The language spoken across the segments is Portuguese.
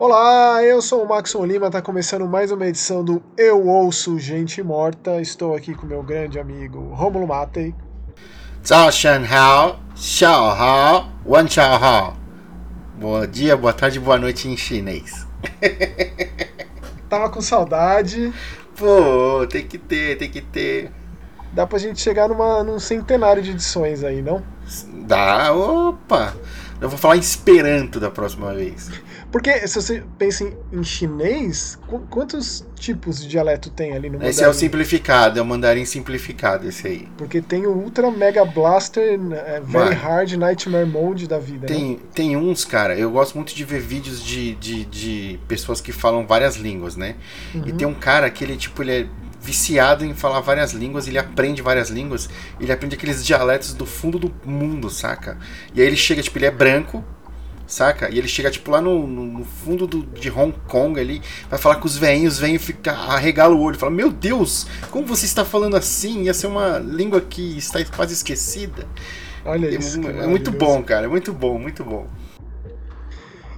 Olá, eu sou o Maxon Lima, está começando mais uma edição do Eu Ouço Gente Morta. Estou aqui com meu grande amigo Romulo Matei. Zhao Shan Hao, Xiao Hao, Wan Chao Hao. Bom dia, boa tarde, boa noite em chinês. Tava com saudade. Pô, tem que ter, tem que ter. Dá pra gente chegar numa, num centenário de edições aí, não? Dá, opa! Eu vou falar em Esperanto da próxima vez. Porque se você pensa em, em chinês, qu quantos tipos de dialeto tem ali no mandarim? Esse é o simplificado, é o mandarim simplificado esse aí. Porque tem o Ultra Mega Blaster é, Very Mano, Hard Nightmare Mode da vida. Tem, né? tem uns, cara, eu gosto muito de ver vídeos de, de, de pessoas que falam várias línguas, né? Uhum. E tem um cara que ele, tipo, ele é viciado em falar várias línguas, ele aprende várias línguas, ele aprende aqueles dialetos do fundo do mundo, saca? E aí ele chega, tipo, ele é branco, saca? E ele chega, tipo, lá no, no fundo do, de Hong Kong ali, vai falar com os veinhos, os veinhos fica, arregala o olho, fala, meu Deus, como você está falando assim? Ia ser uma língua que está quase esquecida. Olha é, isso. É, é muito bom, cara, é muito bom, muito bom.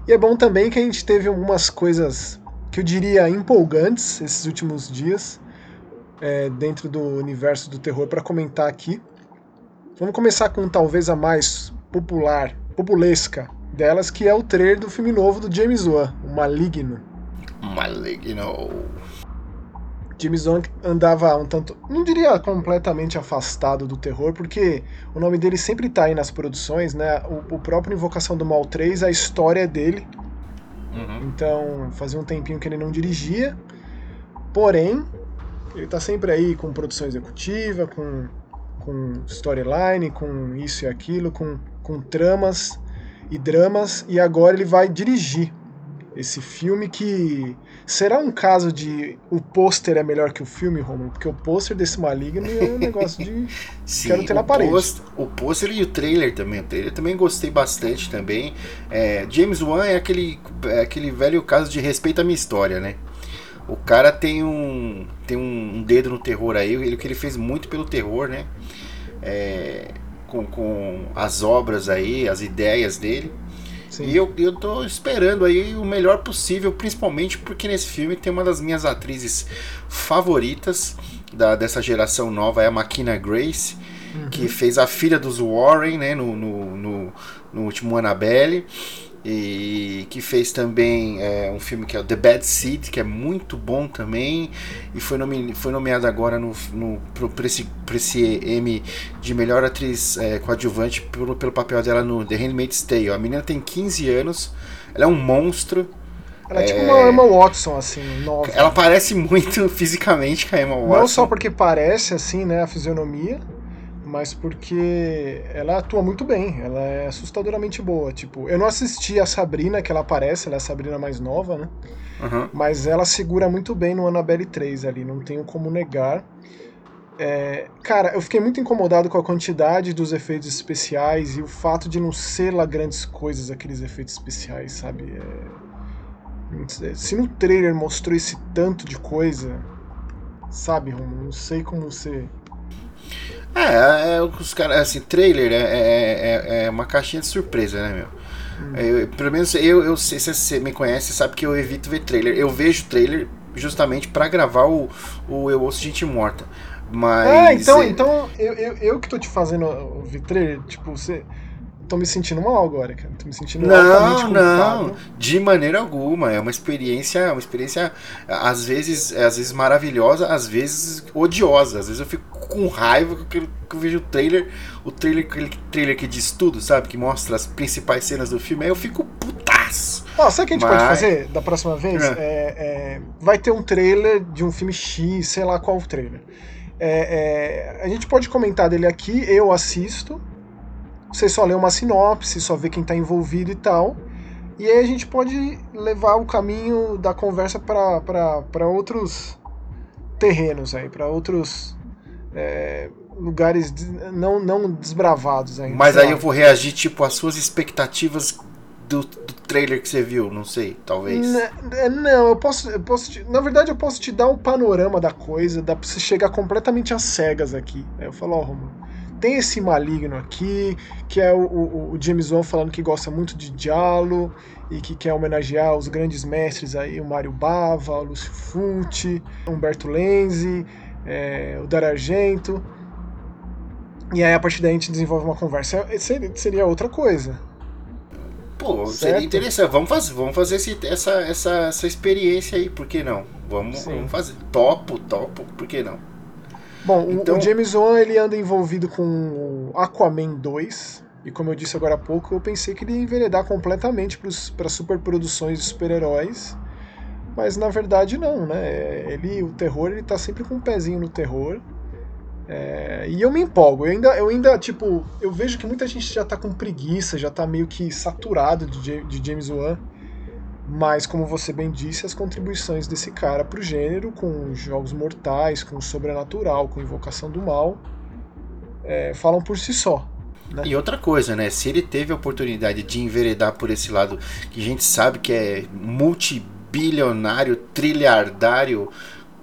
E é bom também que a gente teve algumas coisas que eu diria empolgantes esses últimos dias é, dentro do universo do terror para comentar aqui. Vamos começar com talvez a mais popular, populesca delas, que é o trailer do filme novo do James Wan, o Maligno. Maligno. James Wan andava um tanto, não diria completamente afastado do terror, porque o nome dele sempre está aí nas produções, né? O, o, próprio Invocação do Mal 3, a história dele. Uhum. Então, fazia um tempinho que ele não dirigia. Porém, ele está sempre aí com produção executiva, com, com storyline, com isso e aquilo, com, com tramas e dramas, e agora ele vai dirigir esse filme que será um caso de o pôster é melhor que o filme, Romulo, porque o pôster desse Maligno é um negócio de Sim, quero ter na parede. O pôster e o trailer também, o trailer também gostei bastante também. É, James Wan é aquele, é aquele velho caso de respeito à minha história, né? O cara tem um tem um dedo no terror aí, ele que ele fez muito pelo terror, né? É, com, com as obras aí, as ideias dele. Sim. E eu, eu tô esperando aí o melhor possível, principalmente porque nesse filme tem uma das minhas atrizes favoritas da, dessa geração nova, é a Makina Grace, uhum. que fez a filha dos Warren, né, no, no, no, no último Annabelle e que fez também é, um filme que é o The Bad Seed, que é muito bom também, e foi, nome, foi nomeado agora no, no, por, esse, por esse M de melhor atriz é, coadjuvante pelo, pelo papel dela no The Handmaid's Tale. A menina tem 15 anos, ela é um monstro. Ela é, é tipo uma Emma Watson, assim, nova. Ela parece muito fisicamente com a Emma Watson. Não só porque parece, assim, né, a fisionomia, mas porque ela atua muito bem, ela é assustadoramente boa. Tipo, eu não assisti a Sabrina, que ela aparece, ela é a Sabrina mais nova, né? Uhum. Mas ela segura muito bem no Annabelle 3 ali, não tenho como negar. É, cara, eu fiquei muito incomodado com a quantidade dos efeitos especiais e o fato de não ser lá grandes coisas aqueles efeitos especiais, sabe? É, se no trailer mostrou esse tanto de coisa, sabe, Romulo? Não sei como você é, é os caras, assim, trailer é, é, é, é, uma caixinha de surpresa, né, meu? Hum. Eu, pelo menos eu, eu sei, se você me conhece, sabe que eu evito ver trailer. Eu vejo trailer justamente para gravar o, o Eu Ouço Gente Morta. Mas. É, então, então eu, eu, eu que tô te fazendo ouvir trailer, tipo, você tô me sentindo mal agora, cara. Tô me sentindo Não, não, de maneira alguma. É uma experiência, uma experiência às vezes, às vezes maravilhosa, às vezes odiosa. Às vezes eu fico com raiva que eu, que eu vejo o trailer, o trailer, aquele trailer que diz tudo, sabe? Que mostra as principais cenas do filme. Aí eu fico putaço. Ó, sabe o que a gente Mas... pode fazer da próxima vez? É. É, é, vai ter um trailer de um filme X, sei lá qual o trailer. É, é, a gente pode comentar dele aqui, eu assisto, você só lê uma sinopse, só vê quem está envolvido e tal. E aí a gente pode levar o caminho da conversa para outros terrenos aí, para outros é, lugares não, não desbravados ainda. Mas aí eu vou reagir tipo às suas expectativas do, do trailer que você viu, não sei, talvez. É, não, eu posso, eu posso te, na verdade eu posso te dar um panorama da coisa, dá pra você chegar completamente às cegas aqui. Aí eu falo, ó, oh, Romulo, tem esse maligno aqui, que é o, o, o James Wan falando que gosta muito de Diallo e que quer homenagear os grandes mestres aí, o Mário Bava, o Lúcio Fulci, Humberto Lenzi, é, o Dar Argento. E aí a partir daí a gente desenvolve uma conversa. Seria, seria outra coisa. Pô, certo? seria interessante. Vamos fazer, vamos fazer esse, essa, essa, essa experiência aí, por que não? Vamos, vamos fazer. Topo, topo, por que não? Bom, então... o James Wan ele anda envolvido com Aquaman 2. E como eu disse agora há pouco, eu pensei que ele ia enveredar completamente para superproduções de super-heróis. Mas na verdade não, né? Ele, o terror, ele tá sempre com um pezinho no terror. É, e eu me empolgo, eu ainda, eu ainda, tipo, eu vejo que muita gente já tá com preguiça, já tá meio que saturado de, de James Wan. Mas, como você bem disse, as contribuições desse cara pro gênero, com jogos mortais, com sobrenatural, com invocação do mal, é, falam por si só. Né? E outra coisa, né? Se ele teve a oportunidade de enveredar por esse lado que a gente sabe que é multibilionário, trilhardário,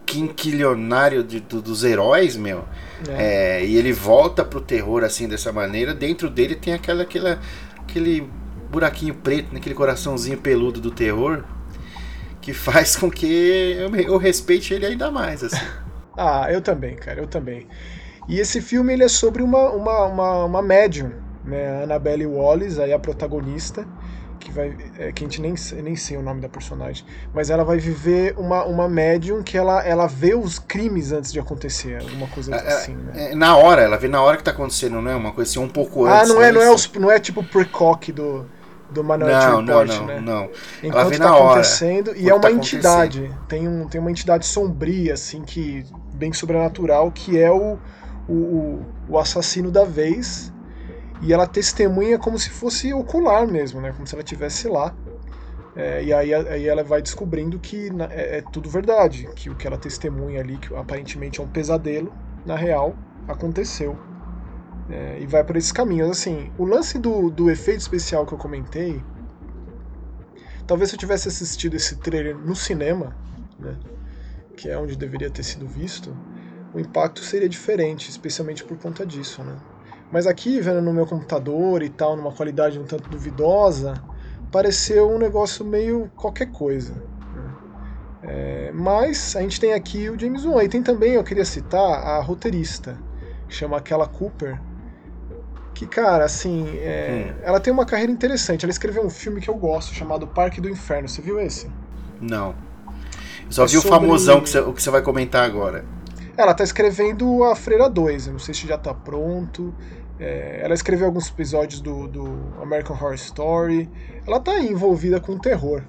quinquilionário de, do, dos heróis, meu. É. É, e ele volta pro terror assim dessa maneira. Dentro dele tem aquela, aquela aquele buraquinho preto, naquele coraçãozinho peludo do terror, que faz com que eu, eu respeite ele ainda mais. Assim. ah, eu também, cara, eu também. E esse filme ele é sobre uma, uma, uma, uma médium, né? A Annabelle Wallis, aí a protagonista, que vai. É, que a gente nem, nem sei o nome da personagem. Mas ela vai viver uma, uma médium que ela, ela vê os crimes antes de acontecer, alguma coisa é, assim, né? É, na hora, ela vê na hora que tá acontecendo, não é? Uma coisa assim, um pouco ah, antes. Ah, não é, não é, os, não é tipo o precoque do, do Minority não, Report, não, não, né? Não, Enquanto ela vê tá acontecendo, e é uma tá entidade. Tem, um, tem uma entidade sombria, assim, que bem sobrenatural, que é o, o, o assassino da vez. E ela testemunha como se fosse ocular mesmo, né? Como se ela estivesse lá. É, e aí, aí ela vai descobrindo que é, é, tudo verdade, que o que ela testemunha ali, que aparentemente é um pesadelo, na real aconteceu. É, e vai por esses caminhos. Assim, o lance do, do efeito especial que eu comentei, talvez se eu tivesse assistido esse trailer no cinema, né, que é onde deveria ter sido visto, o impacto seria diferente, especialmente por conta disso. Né? Mas aqui, vendo no meu computador e tal, numa qualidade um tanto duvidosa, pareceu um negócio meio qualquer coisa. Né? É, mas a gente tem aqui o James Wan. E tem também, eu queria citar, a roteirista, que chama aquela Cooper. Que, cara, assim, é, hum. ela tem uma carreira interessante. Ela escreveu um filme que eu gosto, chamado Parque do Inferno. Você viu esse? Não. Eu só é vi sobre... o famosão que você, o que você vai comentar agora. Ela tá escrevendo a Freira 2. Eu não sei se já tá pronto. É, ela escreveu alguns episódios do, do, American Horror Story. Ela tá envolvida com terror.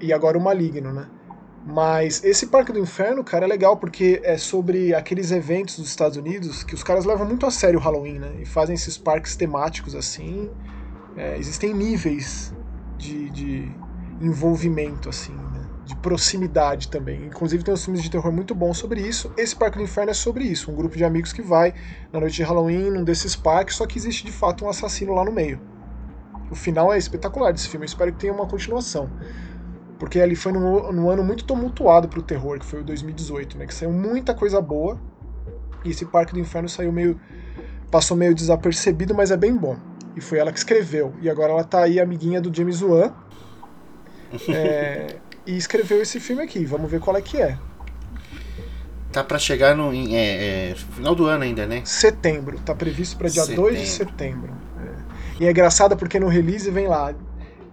E agora o Maligno, né? Mas esse Parque do Inferno, cara, é legal porque é sobre aqueles eventos dos Estados Unidos que os caras levam muito a sério o Halloween, né? E fazem esses parques temáticos assim. É, existem níveis de, de envolvimento, assim de proximidade também. Inclusive tem uns filmes de terror muito bons sobre isso. Esse Parque do Inferno é sobre isso, um grupo de amigos que vai na noite de Halloween num desses parques, só que existe de fato um assassino lá no meio. O final é espetacular desse filme, eu espero que tenha uma continuação. Porque ali foi num, num ano muito tumultuado pro terror, que foi o 2018, né? Que saiu muita coisa boa. E esse Parque do Inferno saiu meio. passou meio desapercebido, mas é bem bom. E foi ela que escreveu. E agora ela tá aí, amiguinha do James Wan. É, e escreveu esse filme aqui. Vamos ver qual é que é. Tá para chegar no é, é, final do ano ainda, né? Setembro. Tá previsto para dia setembro. 2 de setembro. É. E é engraçado porque no release vem lá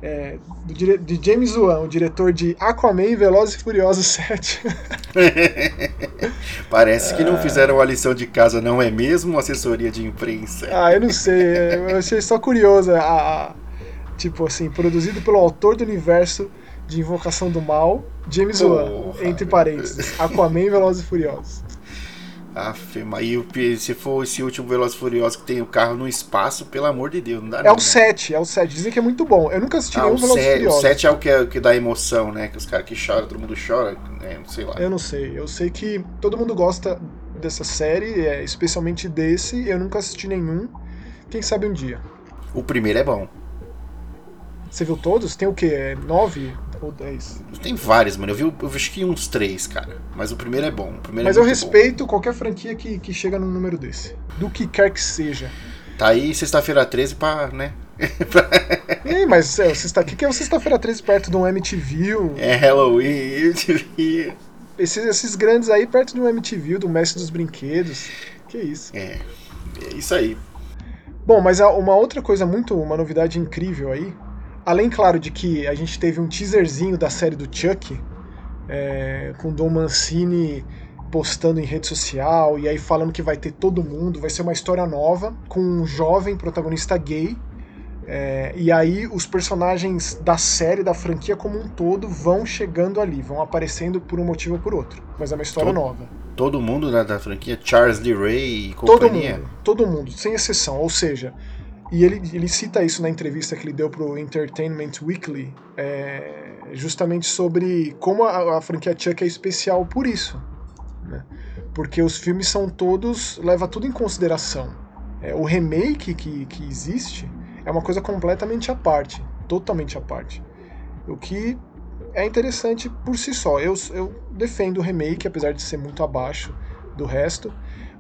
é, de James Wan, o diretor de Aquaman e Velozes e Furiosos 7. Parece que não fizeram a lição de casa, não é mesmo? Assessoria de imprensa. Ah, eu não sei. Eu achei só curiosa. A, a, tipo assim, produzido pelo autor do universo de Invocação do Mal, James Wan, entre parênteses, Aquaman e Velozes e Furiosos. Aff, mas se for esse último Velozes e Furiosos que tem o carro no espaço, pelo amor de Deus, não dá É não, o 7, é o 7. Dizem que é muito bom. Eu nunca assisti ah, nenhum Velozes e Furiosos. O 7 é o que, é que dá emoção, né? Que os caras que choram, todo mundo chora, né? Sei lá. Eu não sei. Eu sei que todo mundo gosta dessa série, é, especialmente desse. Eu nunca assisti nenhum. Quem sabe um dia. O primeiro é bom. Você viu todos? Tem o quê? É nove? Ou 10. Tem vários, mano. Eu vi, eu vi acho que uns três, cara. Mas o primeiro é bom. Primeiro Mas é eu respeito qualquer franquia que, que chega num número desse. Do que quer que seja. Bom. Tá aí sexta-feira 13 pra, né? Ei, mas é, sexta, o que, que é o sexta-feira 13 perto de um MTV? é Halloween. Esses, esses grandes aí perto de um MTV, do Mestre dos Brinquedos. Que isso. é. É isso aí. Bom, mas há uma outra coisa muito, uma novidade incrível aí, além, claro, de que a gente teve um teaserzinho da série do Chuck, é, com Dom Mancini postando em rede social e aí falando que vai ter todo mundo, vai ser uma história nova, com um jovem protagonista gay, é, e aí os personagens da série, da franquia como um todo, vão chegando ali, vão aparecendo por um motivo ou por outro, mas é uma história Todo- nova. Todo mundo da, da franquia, Charles Lee Ray e Todo companhia. mundo, todo mundo, sem exceção. Ou seja, e ele, ele cita isso na entrevista que ele deu pro Entertainment Weekly, é, justamente sobre como a, a franquia Chuck é especial por isso. né? Porque os filmes são todos. leva tudo em consideração. É, o remake que, que existe é uma coisa completamente à parte, totalmente à parte. O que é interessante por si só. Eu, eu defendo o remake, apesar de ser muito abaixo do resto,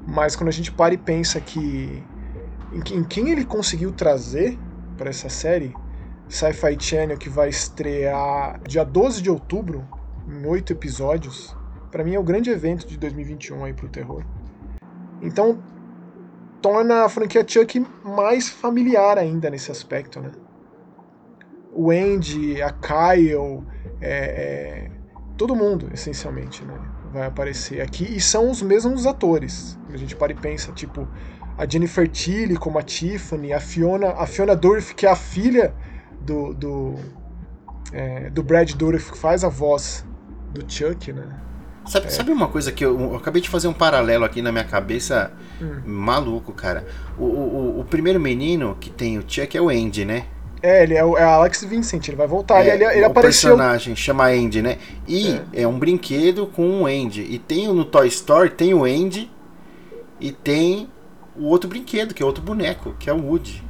mas quando a gente para e pensa que em, que- em quem ele conseguiu trazer para essa série, Sci-Fi Channel que vai estrear dia 12 de outubro, em oito episódios, para mim é o grande evento de 2021 aí pro terror. Então torna a franquia Chuck mais familiar ainda nesse aspecto, né? O Andy, a Kyle, é, é, todo mundo, essencialmente, né? Vai aparecer aqui. E são os mesmos atores. A gente para e pensa, tipo, a Jennifer Tilly como a Tiffany, a Fiona, a Fiona Dourif, que é a filha do, do, é, do Brad Dourif, que faz a voz do Chuck, né? Sabe, sabe uma coisa que eu, eu acabei de fazer um paralelo aqui na minha cabeça, Hum. maluco, cara. O, o, o primeiro menino que tem o Chuck é o Andy, né? É, ele é o é Alex Vincent, ele vai voltar. É, ele, ele o apareceu. personagem chama Andy, né? E é. um brinquedo com um Andy. E tem o- no Toy Story, tem o Andy e tem o outro brinquedo, que é outro boneco, que é o Woody.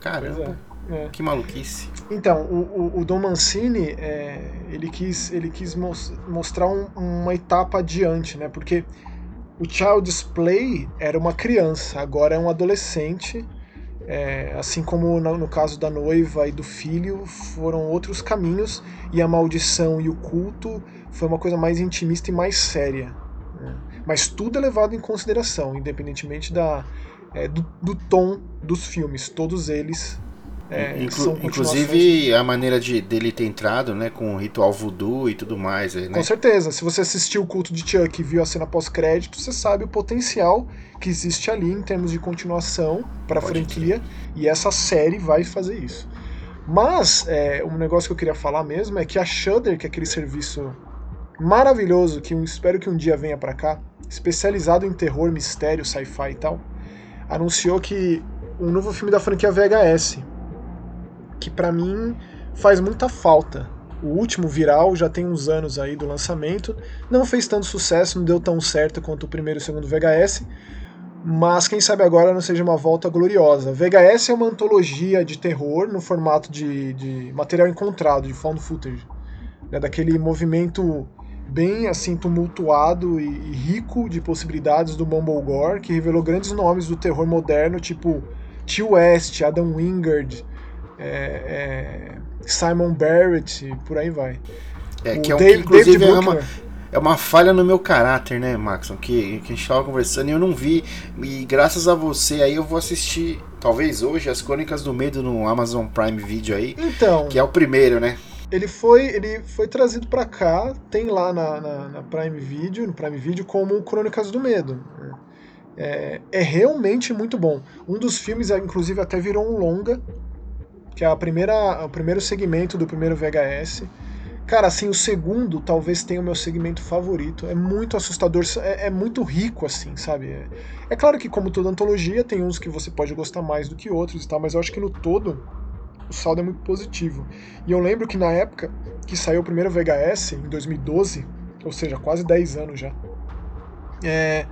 Caramba, é, é. que maluquice. Então, o, o, o Don Mancini, é, ele quis, ele quis mos- mostrar um- uma etapa adiante, né? Porque o Child's Play era uma criança, agora é um adolescente. é, assim como no, no caso da noiva e do filho, foram outros caminhos. E a maldição e o culto foi uma coisa mais intimista e mais séria. né? Mas tudo é levado em consideração, independentemente da, é, do, do tom dos filmes. Todos eles é, Inclu- são inclusive a maneira de dele ter entrado, né, com o ritual voodoo e tudo mais, né? Com certeza. Se você assistiu o culto de Chuck e viu a cena pós-crédito, você sabe o potencial que existe ali em termos de continuação para a franquia. E essa série vai fazer isso. Mas é, um negócio que eu queria falar mesmo é que a Shudder, que é aquele serviço maravilhoso que eu espero que um dia venha para cá, especializado em terror, mistério, sci-fi e tal, anunciou que um novo filme da franquia VHS, que para mim faz muita falta. O último viral já tem uns anos aí do lançamento, não fez tanto sucesso, não deu tão certo quanto o primeiro e o segundo VHS, mas quem sabe agora não seja uma volta gloriosa. VHS é uma antologia de terror no formato de, de material encontrado, de found footage, né, daquele movimento bem assim tumultuado e, e rico de possibilidades do Mumble Gore, que revelou grandes nomes do terror moderno, tipo T. West, Adam Wingard, é, é, Simon Barrett, e por aí vai. É, O que é um, Dave- que, inclusive David é uma, é uma falha no meu caráter, né, Maxon? Que, que a gente tava conversando e eu não vi. E graças a você aí eu vou assistir, talvez hoje, as Crônicas do Medo no Amazon Prime Video aí, Então, que é o primeiro, né? Ele foi, ele foi trazido pra cá, tem lá na, na, na Prime Video, no Prime Video, como Crônicas do Medo. É, é realmente muito bom. Um dos filmes, inclusive, até virou um longa, que é a primeira, o primeiro segmento do primeiro VHS. Cara, assim, o segundo talvez tenha o meu segmento favorito. É muito assustador, é, é muito rico, assim, sabe? É, é claro que, como toda antologia, tem uns que você pode gostar mais do que outros e tal, mas eu acho que no todo o saldo é muito positivo. E eu lembro que na época que saiu o primeiro VHS, em 2012, ou seja, quase 10 anos já, é,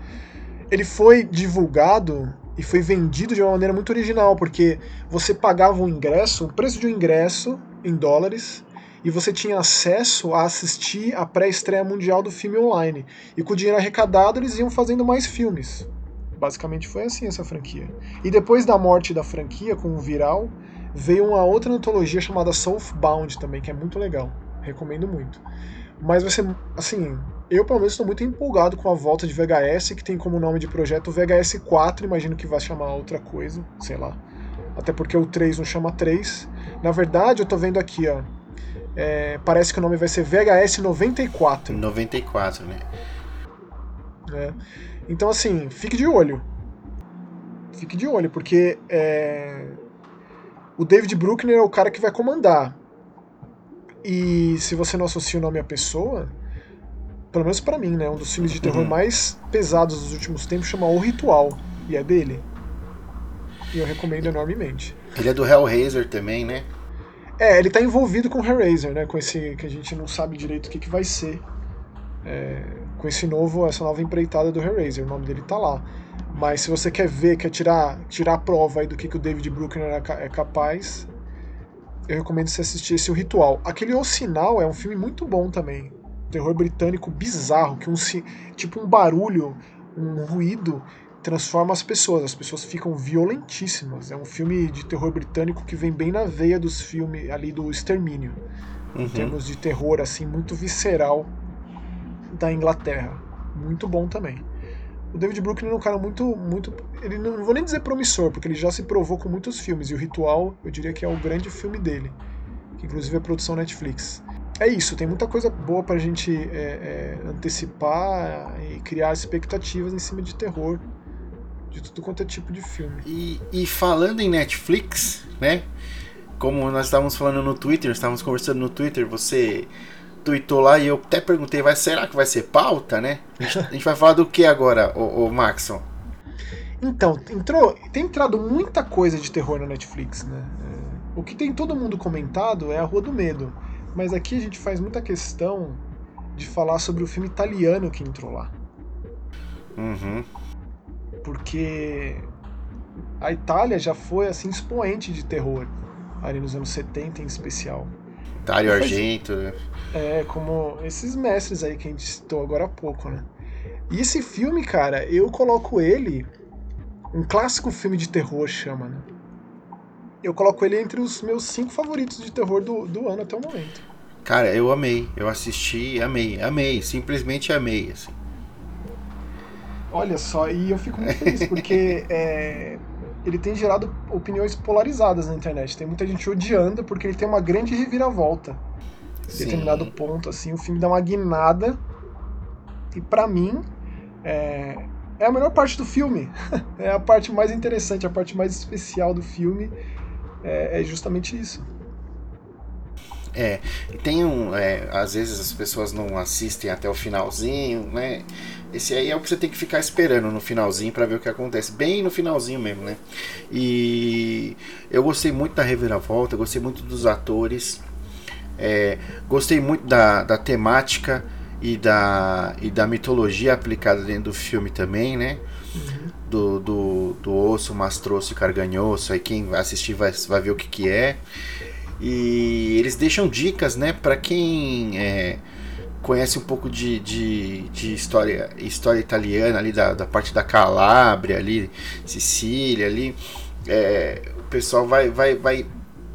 ele foi divulgado e foi vendido de uma maneira muito original, porque você pagava um ingresso, o preço de um ingresso em dólares, e você tinha acesso a assistir a pré-estreia mundial do filme online. E com o dinheiro arrecadado, eles iam fazendo mais filmes. Basicamente foi assim essa franquia. E depois da morte da franquia, com o Viral, veio uma outra antologia chamada Southbound também, que é muito legal. Recomendo muito. Mas vai ser, assim, eu pelo menos estou muito empolgado com a volta de VHS, que tem como nome de projeto VHS 4, imagino que vai chamar outra coisa, sei lá. Até porque o 3 não chama 3. Na verdade, eu tô vendo aqui, ó. É, parece que o nome vai ser VHS 94. 94, né? É. Então, assim, fique de olho. Fique de olho, porque é... o David Bruckner é o cara que vai comandar. E se você não associa o nome à pessoa, pelo menos para mim, né, um dos filmes de terror uhum. mais pesados dos últimos tempos chama O Ritual, e é dele. E eu recomendo enormemente. Ele é do Hellraiser também, né? É, ele tá envolvido com o Hellraiser, né, com esse que a gente não sabe direito o que, que vai ser. É, com esse novo, essa nova empreitada do Hellraiser, o nome dele tá lá. Mas se você quer ver, quer tirar, tirar a prova aí do que, que o David Bruckner é capaz, eu recomendo você assistir esse O Ritual. Aquele O Sinal é um filme muito bom também. Terror britânico bizarro, que um tipo um barulho, um ruído transforma as pessoas. As pessoas ficam violentíssimas. É um filme de terror britânico que vem bem na veia dos filmes ali do Extermínio. Uhum. Em termos de terror, assim, muito visceral da Inglaterra. Muito bom também. O David Bruckner é um cara muito, muito. Ele não, não, vou nem dizer promissor, porque ele já se provou com muitos filmes. E o Ritual, eu diria que é o grande filme dele, que inclusive é produção Netflix. É isso, tem muita coisa boa pra gente é, é, antecipar e criar expectativas em cima de terror, de tudo quanto é tipo de filme. E, e falando em Netflix, né? Como nós estávamos falando no Twitter, estávamos conversando no Twitter, você tweetou lá e eu até perguntei, vai, será que vai ser pauta, né? A gente vai falar do que agora, o, o Maxon? Então, entrou, tem entrado muita coisa de terror na Netflix, né? É, o que tem todo mundo comentado é a Rua do Medo. Mas aqui a gente faz muita questão de falar sobre o filme italiano que entrou lá. Uhum. Porque a Itália já foi assim expoente de terror ali nos anos 70 em especial. Dario Argento, né? É, como esses mestres aí que a gente citou agora há pouco, né? E esse filme, cara, eu coloco ele. Um clássico filme de terror chama, né? Eu coloco ele entre os meus cinco favoritos de terror do, do ano até o momento. Cara, eu amei. Eu assisti amei. Amei. Simplesmente amei, assim. Olha só, e eu fico muito feliz, porque é, ele tem gerado opiniões polarizadas na internet. Tem muita gente odiando porque ele tem uma grande reviravolta. Em determinado ponto, assim, o filme dá uma guinada. E para mim, é, é a melhor parte do filme. é a parte mais interessante, a parte mais especial do filme. É, é justamente isso. É, tem um. É, às vezes as pessoas não assistem até o finalzinho, né? Esse aí é o que você tem que ficar esperando no finalzinho para ver o que acontece. Bem no finalzinho mesmo, né? E eu gostei muito da reviravolta, gostei muito dos atores, é, gostei muito da, da temática e da, e da mitologia aplicada dentro do filme também, né? Uhum. Do, do, do osso, mastroço e carganhoso. Aí quem assistir vai, vai ver o que, que é. E eles deixam dicas, né, para quem é, conhece um pouco de, de, de, história, história italiana ali da, da parte da Calábria ali, Sicília ali. É, o pessoal vai, vai, vai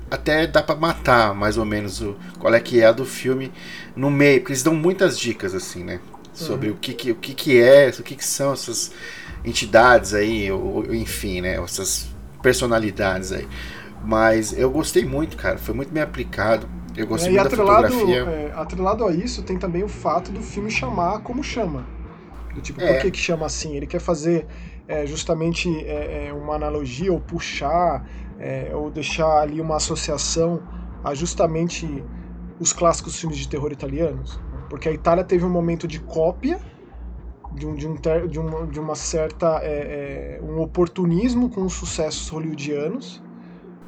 até dá para matar mais ou menos o, qual é que é a do filme no meio, porque eles dão muitas dicas assim, né? Sobre uhum. o, que, que, o que, que é, o que, que são essas entidades aí, ou, enfim, né? Essas personalidades aí. Mas eu gostei muito, cara. Foi muito bem aplicado. Eu gostei é, muito atrelado, da fotografia. É, atrelado a isso, tem também o fato do filme chamar como chama. Do tipo, é. por que, que chama assim? Ele quer fazer é, justamente é, é, uma analogia ou puxar é, ou deixar ali uma associação a justamente os clássicos filmes de terror italianos. Porque a Itália teve um momento de cópia de, um, de, um, de, uma, de uma certa um oportunismo com os sucessos hollywoodianos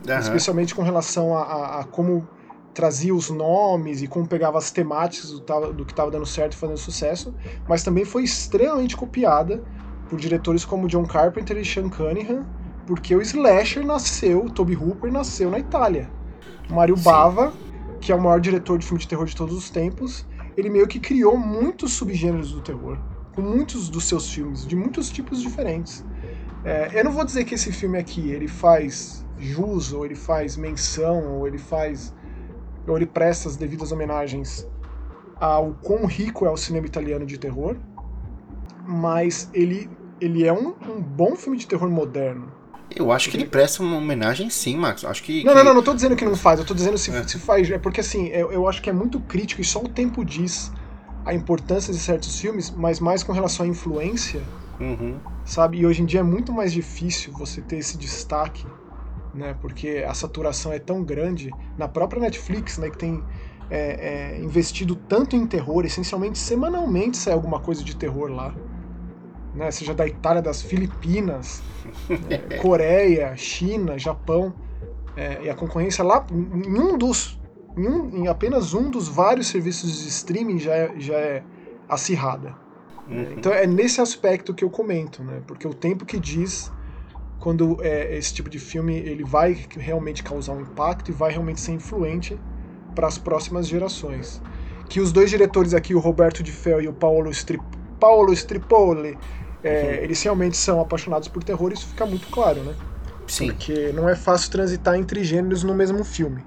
Uhum. Especialmente com relação a, a, a, como trazia os nomes e como pegava as temáticas do, do que estava dando certo e fazendo sucesso, mas também foi extremamente copiada por diretores como John Carpenter e Sean Cunningham, porque o slasher nasceu, o Toby Hooper nasceu na Itália. Mario Sim. Bava, que é o maior diretor de filme de terror de todos os tempos, ele meio que criou muitos subgêneros do terror, com muitos dos seus filmes, de muitos tipos diferentes. É, eu não vou dizer que esse filme aqui ele faz jus, ou ele faz menção, ou ele faz. ou ele presta as devidas homenagens ao quão rico é o cinema italiano de terror, mas ele, ele é um, um bom filme de terror moderno. Eu acho que ele presta uma homenagem sim, Max. Acho que. Não, que... não, não, não tô dizendo que não faz, eu tô dizendo se, é. se faz. É porque assim, eu, eu acho que é muito crítico e só o tempo diz a importância de certos filmes, mas mais com relação à influência, uhum. sabe? E hoje em dia é muito mais difícil você ter esse destaque, né? Porque a saturação é tão grande na própria Netflix, né? Que tem é, é, investido tanto em terror, essencialmente semanalmente sai alguma coisa de terror lá né, seja da Itália, das Filipinas, é, Coreia, China, Japão, é, e a concorrência lá em um dos, em, um, em, apenas um dos vários serviços de streaming já é, já é acirrada. Uhum. Então é nesse aspecto que eu comento, né, porque o tempo que diz quando é, esse tipo de filme ele vai realmente causar um impacto e vai realmente ser influente para as próximas gerações. Que os dois diretores aqui, o Roberto Di Fel e o Paolo, Strip, Paolo Stripoli, é, eles realmente são apaixonados por terror, isso fica muito claro, né? Sim. Porque não é fácil transitar entre gêneros no mesmo filme.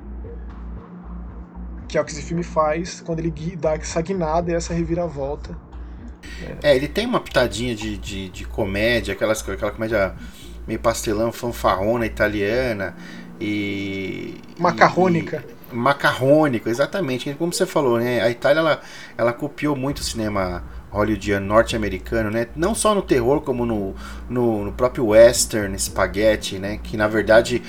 Que é o que esse filme faz quando ele dá essa guinada e essa reviravolta. É, é ele tem uma pitadinha de, de, de, comédia, aquelas, aquela comédia meio pastelão, fanfarrona italiana e. Macarrônica. E, macarrônica, exatamente. Como você falou, né? A Itália ela, ela copiou muito o cinema hollywoodiano norte-americano, né? Não só no terror, como no, no, no, próprio western, spaghetti, né? Que na verdade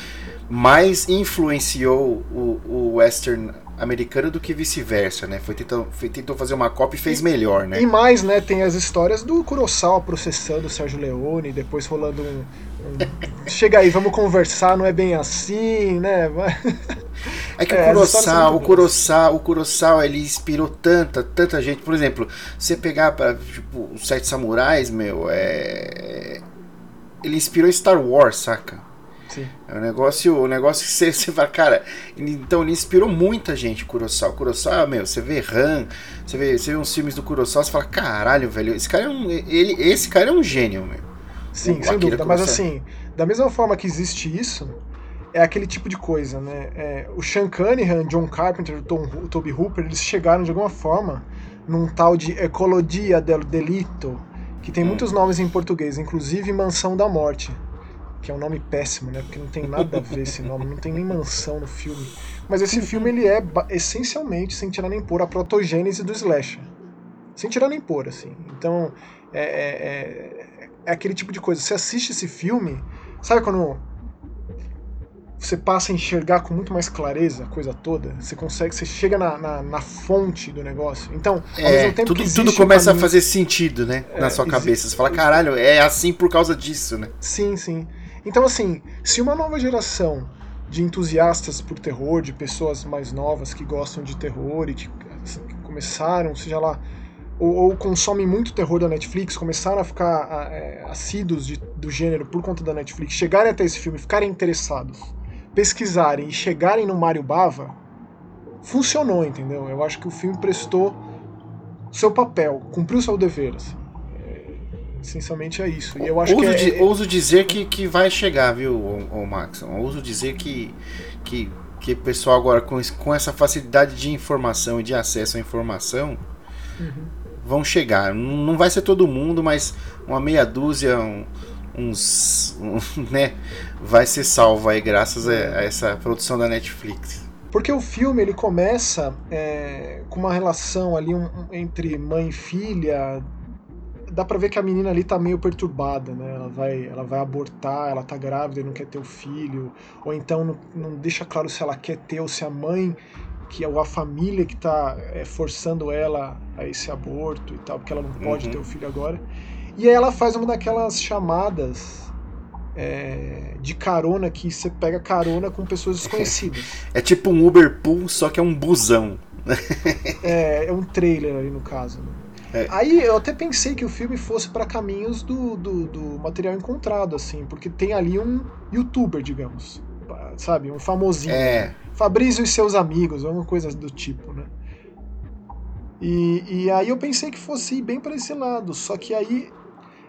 mais influenciou o, o western americano do que vice-versa, né? Foi tentou, foi, tentou fazer uma cópia e fez melhor, né? E mais, né? Tem as histórias do Kurosawa processando o Sérgio Leone, depois rolando um... Chega aí, vamos conversar, não é bem assim, né? É que é, o Kurosawa, o Kurosawa, o Kurosawa, ele inspirou tanta, tanta gente. Por exemplo, você pegar para tipo, os Sete Samurais, meu, é ele inspirou Star Wars, saca? Sim. É um negócio, um negócio que você, você fala, cara, então ele inspirou muita gente, Kurosawa. Kurosawa, meu, você vê Han, você vê, você vê uns filmes do Kurosawa, você fala, caralho, velho, esse cara é um, ele, esse cara é um gênio, meu. Sim, o sem dúvida, mas assim, da mesma forma que existe isso, é aquele tipo de coisa, né? É, o Sean Cunningham, John Carpenter, o, Tom, o Toby Hooper, eles chegaram de alguma forma num tal de Ecologia del Delito, que tem hum. muitos nomes em português, inclusive Mansão da Morte, que é um nome péssimo, né? Porque não tem nada a ver esse nome, não tem nem mansão no filme. Mas esse filme ele é essencialmente, sem tirar nem pôr, a protogênese do slasher. Sem tirar nem pôr, assim. Então, é, é, é, aquele tipo de coisa. Você assiste esse filme, sabe quando você passa a enxergar com muito mais clareza a coisa toda. Você consegue, você chega na, na, na fonte do negócio. Então, ao é, mesmo tempo tudo, que tudo começa caminho, a fazer sentido, né? É, na sua cabeça. Você fala, caralho, é assim por causa disso, né? Sim, sim. Então, assim, se uma nova geração de entusiastas por terror, de pessoas mais novas que gostam de terror e que, assim, que começaram, seja lá, ou, ou, consomem muito terror da Netflix, começaram a ficar é, assíduos de, do gênero por conta da Netflix, chegarem até esse filme, ficarem interessados pesquisarem e chegarem no Mário Bava, funcionou, entendeu? Eu acho que o filme prestou seu papel, cumpriu seu dever. Assim. É, essencialmente é isso. E eu acho ouso, que é, ouso dizer que, que vai chegar, viu, o, o Max? Ouso dizer que, que, que o pessoal agora, com, com essa facilidade de informação e de acesso à informação, uhum. Vão chegar. Não vai ser todo mundo, mas uma meia dúzia, um, uns. Um, né, vai ser salvo aí graças a, a, essa produção da Netflix. Porque o filme ele começa é, com uma relação ali um, entre mãe e filha. Dá pra ver que a menina ali tá meio perturbada, né? Ela vai, ela vai abortar, ela tá grávida e não quer ter o filho. Ou então não, não deixa claro se ela quer ter ou se a mãe que é a família que está é, forçando ela a esse aborto e tal, porque ela não pode uhum. ter o filho agora. E aí ela faz uma daquelas chamadas é, de carona que você pega carona com pessoas desconhecidas. É tipo um Uber Pool, só que é um busão. é, é um trailer ali no caso. Né? É. Aí eu até pensei que o filme fosse para caminhos do, do, do, material encontrado, assim, porque tem ali um youtuber, digamos. sabe? Um famosinho. É. Fabrício e seus amigos, alguma coisa do tipo, né? E, e aí eu pensei que fosse ir bem para esse lado, só que aí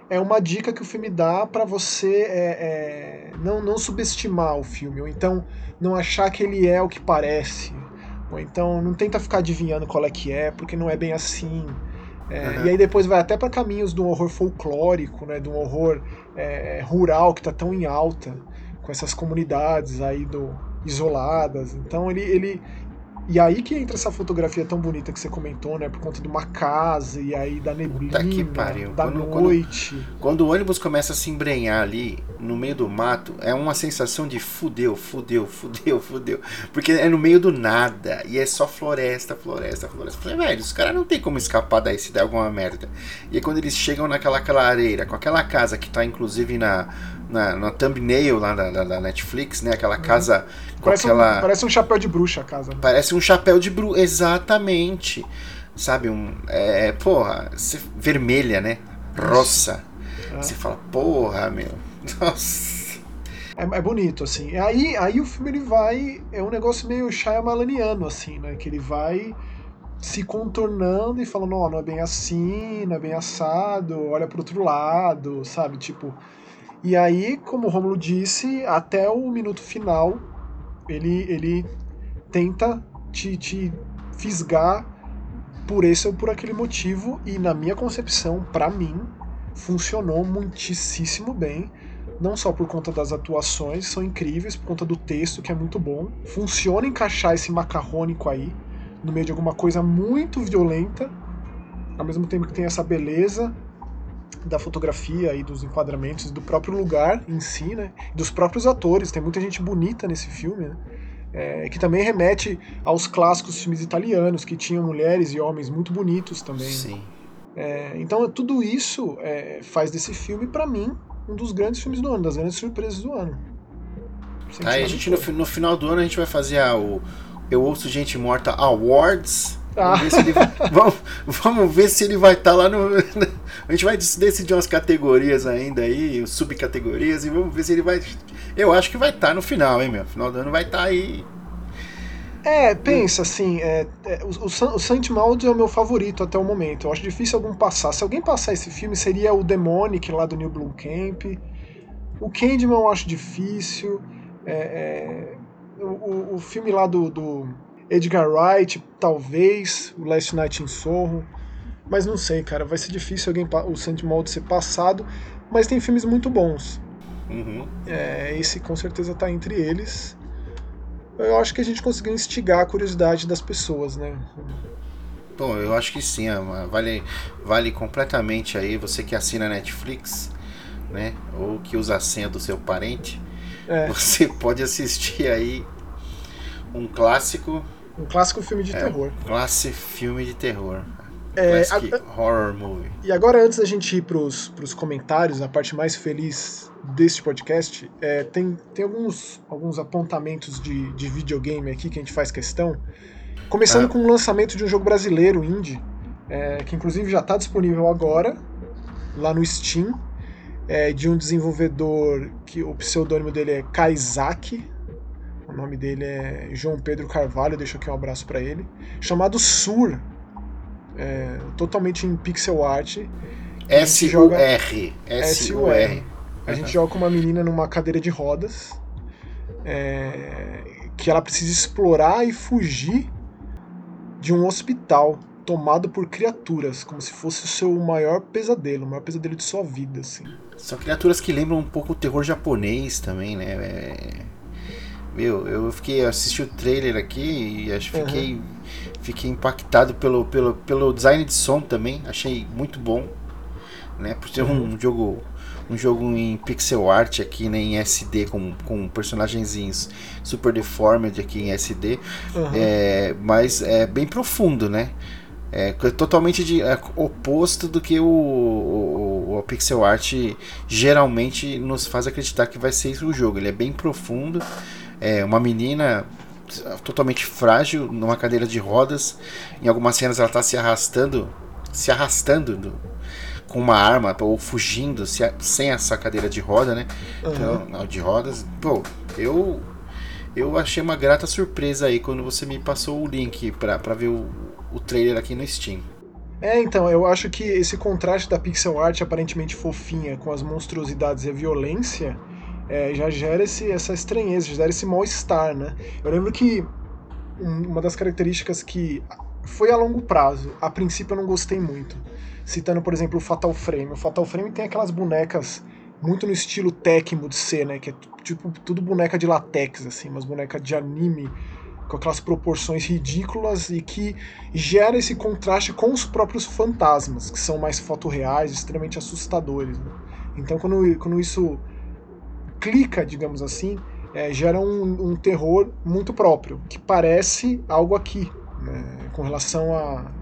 é uma dica que o filme dá para você é, é, não, não subestimar o filme, ou então não achar que ele é o que parece, ou então não tenta ficar adivinhando qual é que é, porque não é bem assim. É, uhum. E aí depois vai até para caminhos um horror folclórico, né, de um horror é, rural que está tão em alta, com essas comunidades aí do, isoladas. Então ele, ele, e aí que entra essa fotografia tão bonita que você comentou, né? Por conta de uma casa e aí da neblina, da quando, noite. Quando, quando, o ônibus começa a se embrenhar ali no meio do mato, é uma sensação de fudeu, fudeu, fudeu, fudeu. Porque é no meio do nada e é só floresta, floresta, floresta. Eu falei, velho, os caras não tem como escapar daí se der alguma merda. E aí quando eles chegam naquela clareira, com aquela casa que tá inclusive na, na, na thumbnail lá da, da, da Netflix, né? Aquela uhum. casa com parece aquela. Um, parece um chapéu de bruxa a casa. Né? Parece um chapéu de bruxa, exatamente. Sabe, um. É, porra, vermelha, né? Roça. É. Você fala, porra, meu. Nossa. É, é, bonito, assim. Aí, aí o filme ele vai. É um negócio meio Shyamalan assim, né? Que ele vai se contornando e falando, ó, oh, não é bem assim, não é bem assado, olha pro outro lado, sabe? Tipo. E aí, como o Romulo disse, até o minuto final ele, ele tenta te, te fisgar por esse ou por aquele motivo, e na minha concepção, para mim, funcionou muitíssimo bem. Não só por conta das atuações, são incríveis, por conta do texto, que é muito bom. Funciona encaixar esse macarrônico aí, no meio de alguma coisa muito violenta, ao mesmo tempo que tem essa beleza da fotografia e dos enquadramentos do próprio lugar em si, né? Dos próprios atores. Tem muita gente bonita nesse filme, né? É, que também remete aos clássicos filmes italianos, que tinham mulheres e homens muito bonitos também. Sim. É, então tudo isso é, faz desse filme, para mim, um dos grandes filmes do ano, das grandes surpresas do ano. Aí a gente no, no, final do ano a gente vai fazer a, o Eu Ouço Gente Morta Awards ah. Vamos, ver se ele vai, vamos, vamos ver se ele vai estar tá lá no. A gente vai decidir umas categorias ainda aí, subcategorias, e vamos ver se ele vai. Eu acho que vai estar tá no final, hein, meu? Final do ano vai estar tá aí. É, pensa assim, é, é, o, o, Saint Maud é o meu favorito até o momento. Eu acho difícil algum passar. Se alguém passar esse filme, seria o Demonic lá do New Camp O Candyman eu acho difícil. É, é, o, o, filme lá do, do Edgar Wright, talvez, o Last Night in Soho. Mas não sei, cara, vai ser difícil alguém o Saint Maud ser passado, mas tem filmes muito bons. Uhum. É, esse com certeza tá entre eles. Eu acho que a gente conseguiu instigar a curiosidade das pessoas, né? Bom, eu acho que sim, vale, vale completamente aí você que assina Netflix, né? Ou que usa a senha do seu parente. É. Você pode assistir aí um clássico um clássico filme de é, terror. Clássico filme de terror. É, a, horror movie. E agora, antes da gente ir pros, pros comentários, a parte mais feliz deste podcast, é, tem, tem alguns, alguns apontamentos de, de videogame aqui que a gente faz questão. Começando ah. com o lançamento de um jogo brasileiro, indie, é, que inclusive já está disponível agora, lá no Steam, é, de um desenvolvedor que o pseudônimo dele é Kaizaki, o nome dele é João Pedro Carvalho, deixo aqui um abraço para ele, chamado Sur, é, totalmente em pixel art. S-U-R. S-U-R. A gente joga com uma menina numa cadeira de rodas, é, que ela precisa explorar e fugir de um hospital tomado por criaturas, como se fosse o seu maior pesadelo, o maior pesadelo de sua vida, assim. São criaturas que lembram um pouco o terror japonês também, né? É... Meu, eu fiquei assisti o trailer aqui e acho uhum. fiquei fiquei impactado pelo, pelo, pelo design de som também, achei muito bom, né? Por ser uhum. um jogo um jogo em pixel art aqui, né, em SD com, com personagens super deformed aqui em SD, uhum. é, mas é bem profundo, né? É totalmente de, é, oposto do que o, o, o, pixel art geralmente nos faz acreditar que vai ser o jogo. Ele é bem profundo, é, uma menina totalmente frágil numa cadeira de rodas. Em algumas cenas ela está se arrastando, se arrastando do, com uma arma ou fugindo se, sem essa cadeira de roda, né? Uhum. Então, de rodas. Pô, eu eu achei uma grata surpresa aí quando você me passou o link pra ver o, o trailer aqui no Steam. É, então, eu acho que esse contraste da pixel art aparentemente fofinha com as monstruosidades e a violência é, já gera esse, essa estranheza, já gera esse mal-estar, né? Eu lembro que uma das características que foi a longo prazo, a princípio eu não gostei muito, citando, por exemplo, o Fatal Frame. O Fatal Frame tem aquelas bonecas muito no estilo Tecmo de ser, né? Que é tipo tudo boneca de latex, assim, umas bonecas de anime com aquelas proporções ridículas e que gera esse contraste com os próprios fantasmas, que são mais fotorreais, extremamente assustadores. Né? Então, quando, quando isso clica, digamos assim, é, gera um, um, terror muito próprio, que parece algo aqui, né? com relação a.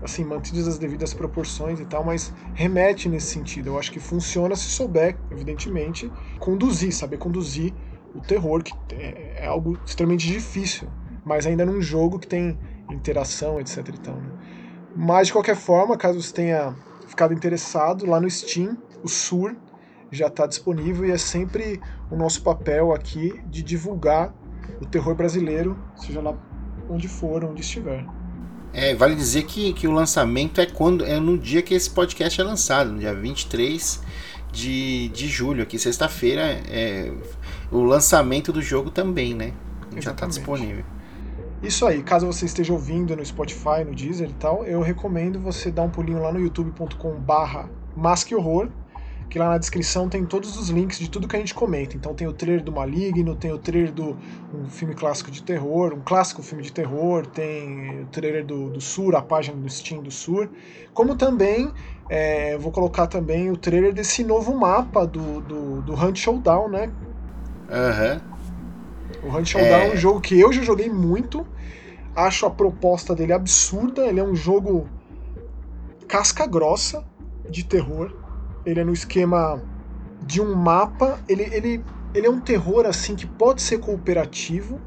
Assim, mantidas as devidas proporções e tal, mas remete nesse sentido. Eu acho que funciona se souber, evidentemente, conduzir, saber conduzir o terror, que é, é algo extremamente difícil mas ainda num jogo que tem interação, etc e tal, né? Mas de qualquer forma, caso você tenha ficado interessado, lá no Steam, o Sur já está disponível e é sempre o nosso papel aqui de divulgar o terror brasileiro, seja lá onde for, onde estiver. É, vale dizer que, que o lançamento é quando é no dia que esse podcast é lançado, no dia 23 de, de julho, aqui sexta-feira, é o lançamento do jogo também, né? Já está disponível. Isso aí, caso você esteja ouvindo no Spotify, no Deezer e tal, eu recomendo você dar um pulinho lá no youtube.com barra Horror, que lá na descrição tem todos os links de tudo que a gente comenta. Então tem o trailer do Maligno, tem o trailer do um filme clássico de terror, um clássico filme de terror, tem o trailer do, do Sur, a página do Steam do Sur, como também é, vou colocar também o trailer desse novo mapa do, do, do Hunt Showdown, né? Aham. Uhum. O Hunt Showdown é... é um jogo que eu já joguei muito. Acho a proposta dele absurda. Ele é um jogo casca grossa de terror. Ele é no esquema de um mapa. Ele, ele, ele é um terror assim que pode ser cooperativo,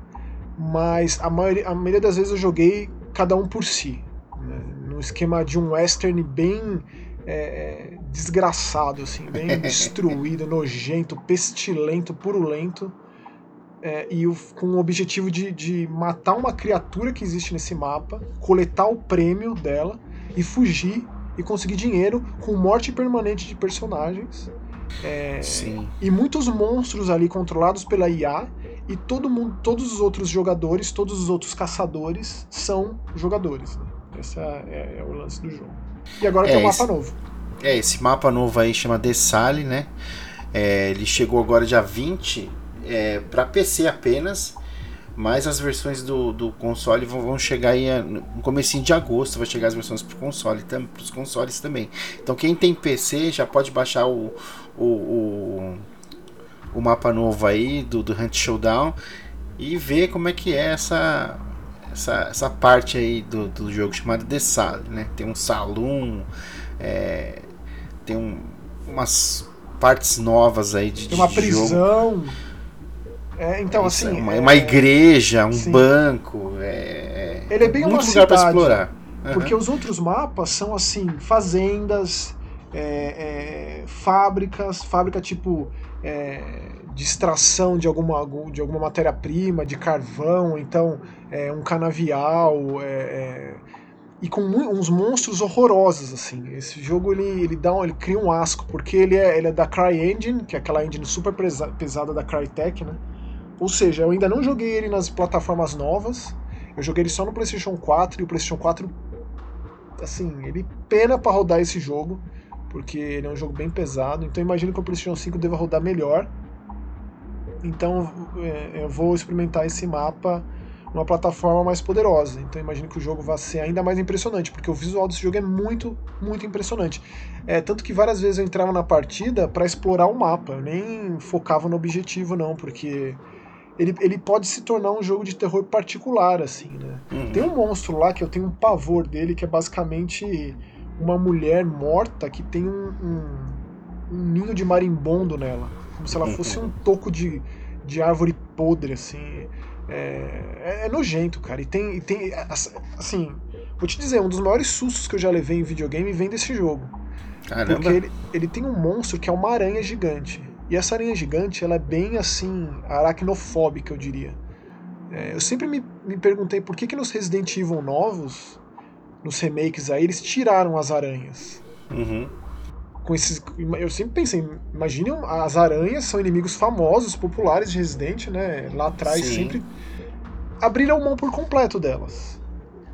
mas a maioria, a maioria das vezes eu joguei cada um por si. Né? No esquema de um western bem é, desgraçado, assim, bem destruído, nojento, pestilento, purulento é, e o, com o objetivo de, de matar uma criatura que existe nesse mapa, coletar o prêmio dela e fugir e conseguir dinheiro com morte permanente de personagens. É, Sim. E muitos monstros ali controlados pela IA e todo mundo, todos os outros jogadores, todos os outros caçadores são jogadores. Né? Esse é, é, é, o lance do jogo. E agora tem um esse, mapa novo. É, esse mapa novo aí chama Dessale, né? É, ele chegou agora dia 20 é, para PC apenas, mas as versões do, do console vão, vão chegar aí no comecinho de agosto, vai chegar as versões para console, tam, os consoles também. Então quem tem PC já pode baixar o, o, o, o mapa novo aí do, do Hunt Showdown e ver como é que é essa essa, essa parte aí do, do jogo chamado The Sale, né? Tem um salão, é, tem um, umas partes novas aí de, tem uma de prisão. Jogo. É, então, Isso, assim. Uma, é... uma igreja, um sim. banco. É... Ele é bem muito uma lugar para explorar. Uhum. Porque os outros mapas são, assim, fazendas, é, é fábricas, fábrica tipo é, de extração de alguma, de alguma matéria-prima, de carvão, então é, um canavial, e com uns monstros horrorosos assim. Esse jogo ele, ele dá um, ele cria um asco porque ele é, ele é da CryEngine, que é aquela engine super pesada da Crytek, né? Ou seja, eu ainda não joguei ele nas plataformas novas. Eu joguei ele só no PlayStation 4 e o PlayStation 4 assim, ele pena para rodar esse jogo, porque ele é um jogo bem pesado. Então imagino que o PlayStation 5 deva rodar melhor. Então é, eu vou experimentar esse mapa numa plataforma mais poderosa. Então imagino que o jogo vai ser ainda mais impressionante, porque o visual desse jogo é muito, muito impressionante. É tanto que várias vezes eu entrava na partida para explorar o mapa, eu nem focava no objetivo não, porque ele, ele pode se tornar um jogo de terror particular, assim, né? Uhum. Tem um monstro lá que eu tenho um pavor dele, que é basicamente uma mulher morta que tem um, um, um ninho de marimbondo nela. Como se ela uhum. fosse um toco de, de árvore podre, assim. É, é, é nojento, cara. E tem, e tem. Assim, vou te dizer, um dos maiores sustos que eu já levei em videogame vem desse jogo. Caramba. Porque ele, ele tem um monstro que é uma aranha gigante. E essa aranha gigante, ela é bem assim, aracnofóbica, eu diria. É, eu sempre me, me perguntei por que, que nos Resident Evil novos, nos remakes aí, eles tiraram as aranhas. Uhum. Com esses, eu sempre pensei, imaginem as aranhas são inimigos famosos, populares de Resident, né? Lá atrás Sim. sempre abriram mão por completo delas.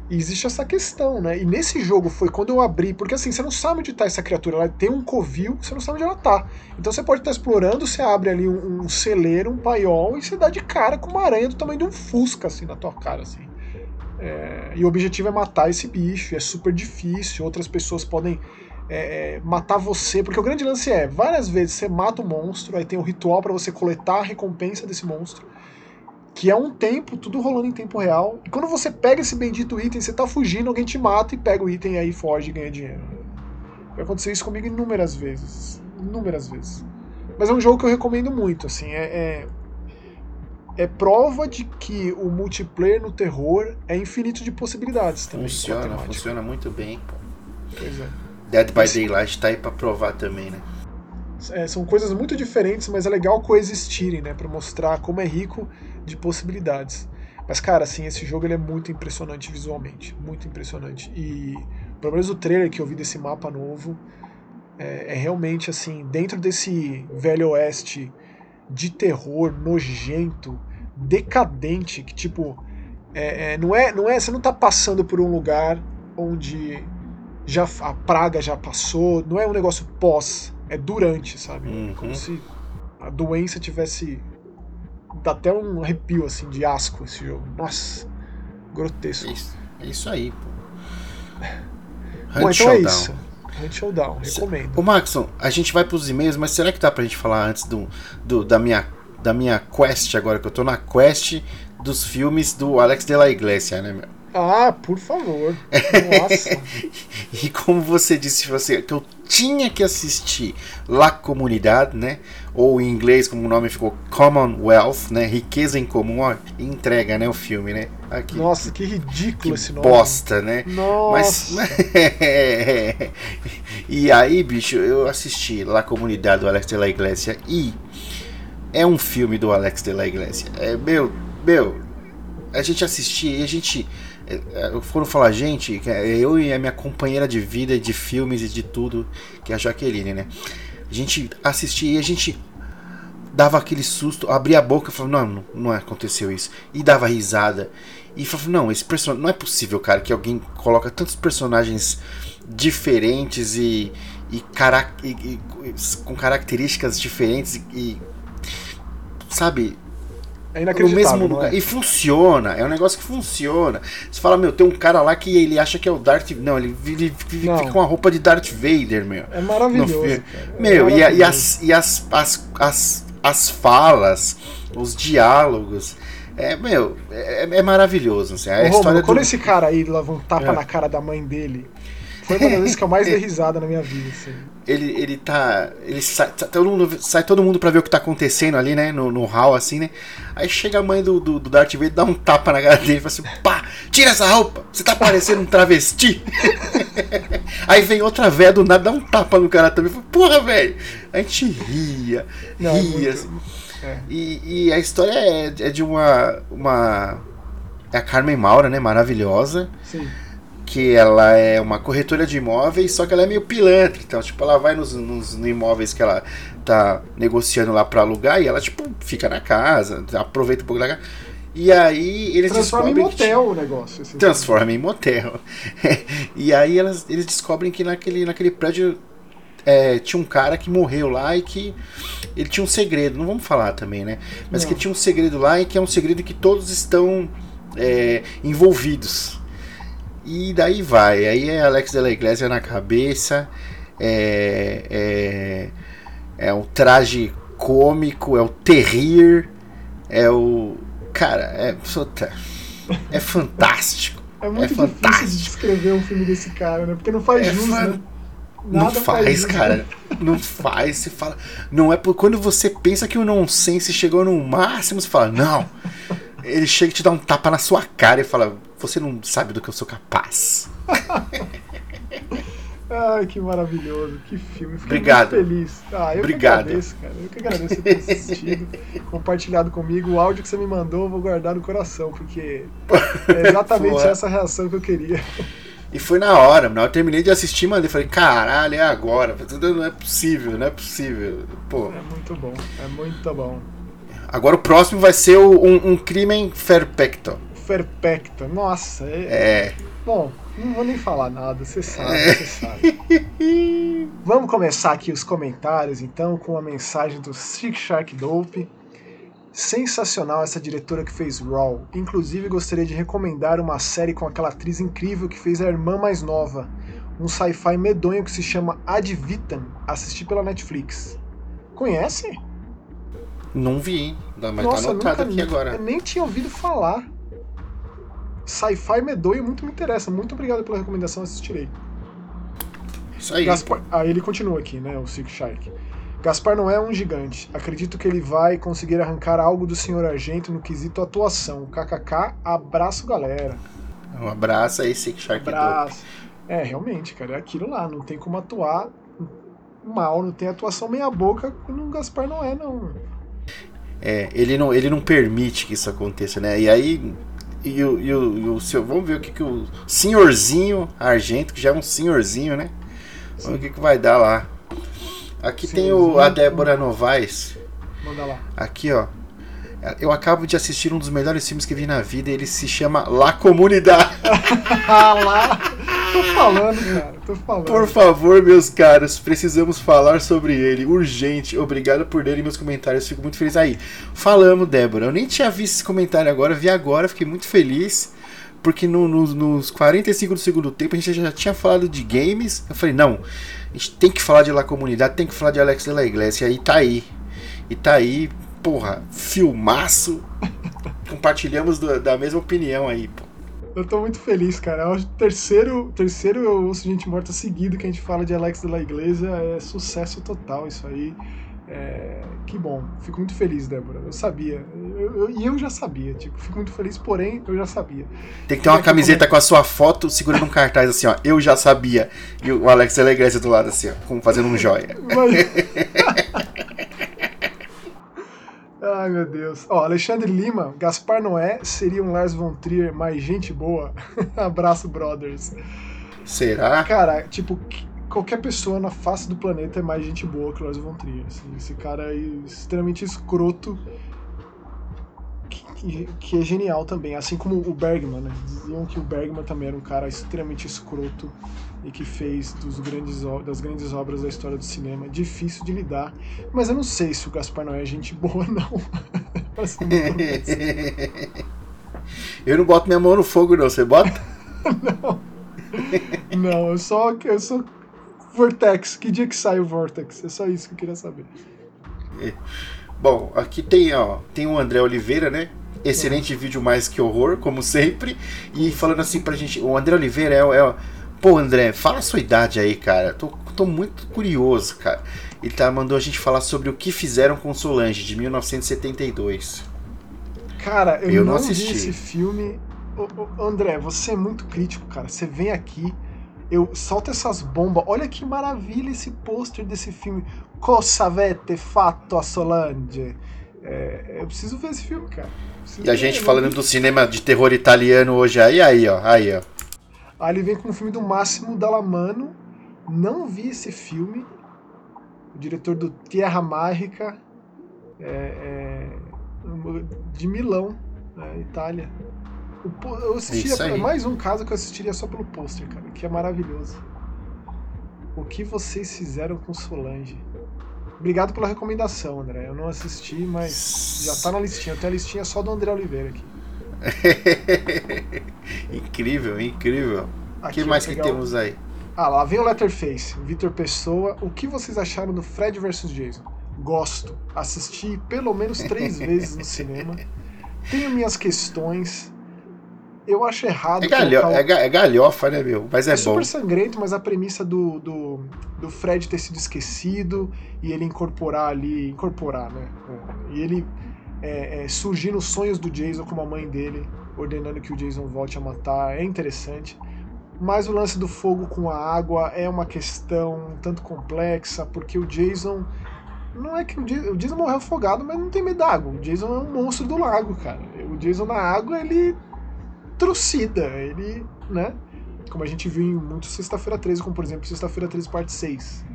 E existe essa questão, né? E nesse jogo foi quando eu abri, porque assim, você não sabe onde tá essa criatura, ela tem um covil, você não sabe onde ela tá. Então você pode estar tá explorando, você abre ali um, um, celeiro, um paiol, e você dá de cara com uma aranha do tamanho de um fusca, assim, na tua cara, assim. É, e o objetivo é matar esse bicho, é super difícil, outras pessoas podem é, é matar você, porque o grande lance é, várias vezes você mata o monstro, aí tem um ritual para você coletar a recompensa desse monstro, que é um tempo, tudo rolando em tempo real. E quando você pega esse bendito item, você tá fugindo, alguém te mata e pega o item e aí foge e ganha dinheiro. Vai acontecer isso comigo inúmeras vezes. Inúmeras vezes. Mas é um jogo que eu recomendo muito, assim, é, é, é prova de que o multiplayer no terror é infinito de possibilidades também. Funciona, funciona muito bem. Pois é. Dead by Daylight tá aí pra provar também, né? É, são coisas muito diferentes, mas é legal coexistirem, né? Pra mostrar como é rico de possibilidades. Mas, cara, assim, esse jogo ele é muito impressionante visualmente. Muito impressionante. E, pelo menos o trailer que eu vi desse mapa novo, é, é realmente, assim, dentro desse velho oeste de terror, nojento, decadente, que, tipo, é, é, não, é, não é. Você não tá passando por um lugar onde já a praga já passou, não é um negócio pós, é durante, sabe? Uhum. Como se a doença tivesse dá até um arrepio assim de asco esse jogo. Nossa, grotesco. Isso, é isso aí, pô. Bom, então é Showdown. é isso. Hunt Showdown, recomendo. Ô Maxon, a gente vai pros e-mails, mas será que dá pra gente falar antes do, do, da, minha, da minha quest agora, que eu tô na quest dos filmes do Alex de la Iglesia, né, meu? Ah, por favor. Nossa. e como você disse, você, que eu tinha que assistir La Comunidade, né? Ou em inglês, como o nome ficou, Commonwealth, né? Riqueza em comum, ó, entrega, né? O filme, né? Aqui. Nossa, que ridículo que esse nome. Bosta, né? Nossa. Mas, e aí, bicho, eu assisti La Comunidade do Alex de la Iglesia e é um filme do Alex de la Iglesia. É, meu, meu, a gente assistia e a gente quando é, falar gente, é eu e a minha companheira de vida, de filmes e de tudo, que é a Jaqueline, né? A gente assistia e a gente dava aquele susto, abria a boca e falava, não, não aconteceu isso. E dava risada. E falava, não, esse personagem. Não é possível, cara, que alguém coloca tantos personagens diferentes e, e, cara, e, e com características diferentes e. Sabe? É. No mesmo lugar. É? E funciona, é um negócio que funciona. Você fala, meu, tem um cara lá que ele acha que é o Darth. Não, ele, ele fica com a roupa de Darth Vader, meu. É maravilhoso. É meu, maravilhoso. E, e, as, e as, as, as, as falas, os diálogos. É, meu, é, é maravilhoso. Assim, a Ô, história Romulo, do... Quando esse cara aí leva um tapa é. na cara da mãe dele foi uma das vezes que eu mais dei risada na minha vida, assim. Ele, ele tá. Ele sai, tá, todo mundo, sai todo mundo pra ver o que tá acontecendo ali, né? No, no hall, assim, né? Aí chega a mãe do, do, do Darth Vader, dá um tapa na cara dele e fala assim: pá, tira essa roupa! Você tá parecendo um travesti! Aí vem outra véia do nada, dá um tapa no cara também. Fala, Porra, velho! A gente ria, Não, ria. Muito... Assim. É. E, e a história é, é de uma. uma é a Carmen Maura, né? Maravilhosa. Sim que ela é uma corretora de imóveis, só que ela é meio pilantra. Então, tipo, ela vai nos, nos, nos imóveis que ela tá negociando lá para alugar e ela, tipo, fica na casa, aproveita um pouco da casa. E aí eles transforma descobrem. Transforma em motel que, o negócio. Assim, transforma em motel. e aí elas, eles descobrem que naquele, naquele prédio é, tinha um cara que morreu lá e que ele tinha um segredo. Não vamos falar também, né? Mas Não. que tinha um segredo lá e que é um segredo que todos estão é, envolvidos. E daí vai. Aí é Alex de la Iglesia na cabeça. É, é, é um traje cômico, é o terrir, é o. Cara, é. É fantástico. É muito é fantástico. difícil de descrever um filme desse cara, né? Porque não faz é jus, fan... né? Nada não faz, faz cara. Não faz. Você fala. Não é por quando você pensa que o nonsense chegou no máximo, você fala, não. Ele chega e te dá um tapa na sua cara e fala: Você não sabe do que eu sou capaz. Ai, que maravilhoso, que filme. Fiquei Obrigado. muito feliz. Ah, eu Obrigado. que agradeço, cara. Eu que agradeço você ter assistido, compartilhado comigo. O áudio que você me mandou, eu vou guardar no coração, porque é exatamente essa reação que eu queria. E foi na hora, eu terminei de assistir, mano, eu falei, caralho, é agora. Não é possível, não é possível. Pô, É muito bom, é muito bom. agora o próximo vai ser o- um, um crime perfecto. Perfecto. Nossa, é... É. Bom, não vou nem falar nada, você sabe, você sabe. Vamos começar aqui os comentários, então, com a mensagem do Sick Shark Dope. Sensacional essa diretora que fez Raw. Inclusive, gostaria de recomendar uma série com aquela atriz incrível que fez a irmã mais nova. Um sci-fi medonho que se chama Ad Vitam. Assisti pela Netflix. Conhece? Não vi, mas Nossa, tá anotado nunca, aqui agora. Eu nem tinha ouvido falar. Sci-fi medonho muito me interessa. Muito obrigado pela recomendação, assistirei. Isso aí. Gaspar... Ah, ele continua aqui, né, o Sick Shark. Gaspar não é um gigante. Acredito que ele vai conseguir arrancar algo do Sr. Argento no quesito atuação. KKK, abraço galera. Um abraço aí, Sick Shark. Abraço. É, realmente, cara, é aquilo lá. Não tem como atuar mal, não tem atuação meia boca no Gaspar não é, não. É, ele não, ele não permite que isso aconteça, né? E aí. E o, e o, e o seu, vamos ver o que, que o senhorzinho Argento, que já é um senhorzinho, né? Vamos ver o que, que vai dar lá. Aqui tem o, a Senhorzinho. Débora Novaes. Manda lá. Aqui, ó. Eu acabo de assistir um dos melhores filmes que vi na vida. Ele se chama La Comunidade. Ah lá! Tô falando, cara, tô falando. Por favor, meus caros, precisamos falar sobre ele. Urgente. Obrigado por lerem meus comentários. Fico muito feliz. Aí, falamos, Débora. Eu nem tinha visto esse comentário agora, vi agora, fiquei muito feliz. Porque no- no- nos 45 do segundo tempo a gente já tinha falado de games. Eu falei, não, a gente tem que falar de La Comunidade, tem que falar de Alex de la Iglesia. E tá aí. E tá aí, porra, filmaço. Compartilhamos do- da mesma opinião aí, pô. Eu tô muito feliz, cara. É o terceiro, terceiro eu ouço Gente Morta seguido que a gente fala de Alex de la Iglesia. É sucesso total isso aí. É, que bom. Fico muito feliz, Débora. Eu sabia. Eu- eu- E eu, já sabia. Tipo, fico muito feliz, porém, eu já sabia. Tem que ter uma Como é camiseta com a sua foto segurando um cartaz assim, ó. Eu já sabia. E o Alex de la Iglesia do lado assim, ó. Como fazendo um joia. Mas- Ai, meu Deus. Ó, Alexandre Lima, Gaspar Noé seria um Lars von Trier mais gente boa? Abraço, brothers. Será? Cara, tipo, que- qualquer pessoa na face do planeta é mais gente boa que o Lars von Trier. assim. esse cara é extremamente escroto, que, é genial também. Assim como o Bergman, né? Diziam que o Bergman também era um cara extremamente escroto e que fez dos grandes, das grandes obras da história do cinema. Difícil de lidar. Mas eu não sei se o Gaspar não é gente boa, não. Eu não boto minha mão no fogo, não. Você bota? não, eu só, eu sou Vortex. Que dia que sai o Vortex? É só isso que eu queria saber. Bom, aqui tem, ó. Tem o André Oliveira, né? Excelente vídeo mais que horror, como sempre. E falando assim pra gente, o André Oliveira é, é Pô, André, fala a sua idade aí, cara. Tô, tô muito curioso, cara. Ele tá, mandou a gente falar sobre o que fizeram com Solange, de 1972. Cara, eu, Eu não, não vi assisti. esse filme. Ô, ô, André, você é muito crítico, cara. Você vem aqui, eu solto essas bombas. Olha que maravilha esse pôster desse filme. Cosa avete fatto a Solange? É, eu preciso ver esse filme, cara. E a gente falando do cinema de terror italiano hoje aí, aí, ó. Aí, ó. Aí ele vem com o filme do Máximo Dallamano. Não vi esse filme. O diretor do Tierra Mágica. é, é, de Milão, né, Itália. Eu assistiria. É mais um caso que eu assistiria só pelo pôster, cara, que é maravilhoso. O que vocês fizeram com Solange? Obrigado pela recomendação, André. Eu não assisti, mas já tá na listinha. Eu tenho a listinha só do André Oliveira aqui. incrível, incrível. O que mais que temos aí? Ah, lá vem o Letterface, Vitor Pessoa. O que vocês acharam do Fred vs Jason? Gosto. Assisti pelo menos três vezes no cinema. Tenho minhas questões. Eu acho errado. É, galho, o- é, é galhofa, né, meu? Mas é, é bom. super sangrento, mas a premissa do, do, do Fred ter sido esquecido e ele incorporar ali. Incorporar, né? É, E ele é, é, surgir nos sonhos do Jason como a mãe dele, ordenando que o Jason volte a matar, é interessante. Mas o lance do fogo com a água é uma questão um tanto complexa, porque o Jason. Não é que o Jason, o Jason morreu afogado, mas não tem medo d'água. O Jason é um monstro do lago, cara. O Jason na água, ele trucida, ele, né? Como a gente viu em muito Sexta-feira 13, como por exemplo Sexta-feira 13, parte 6.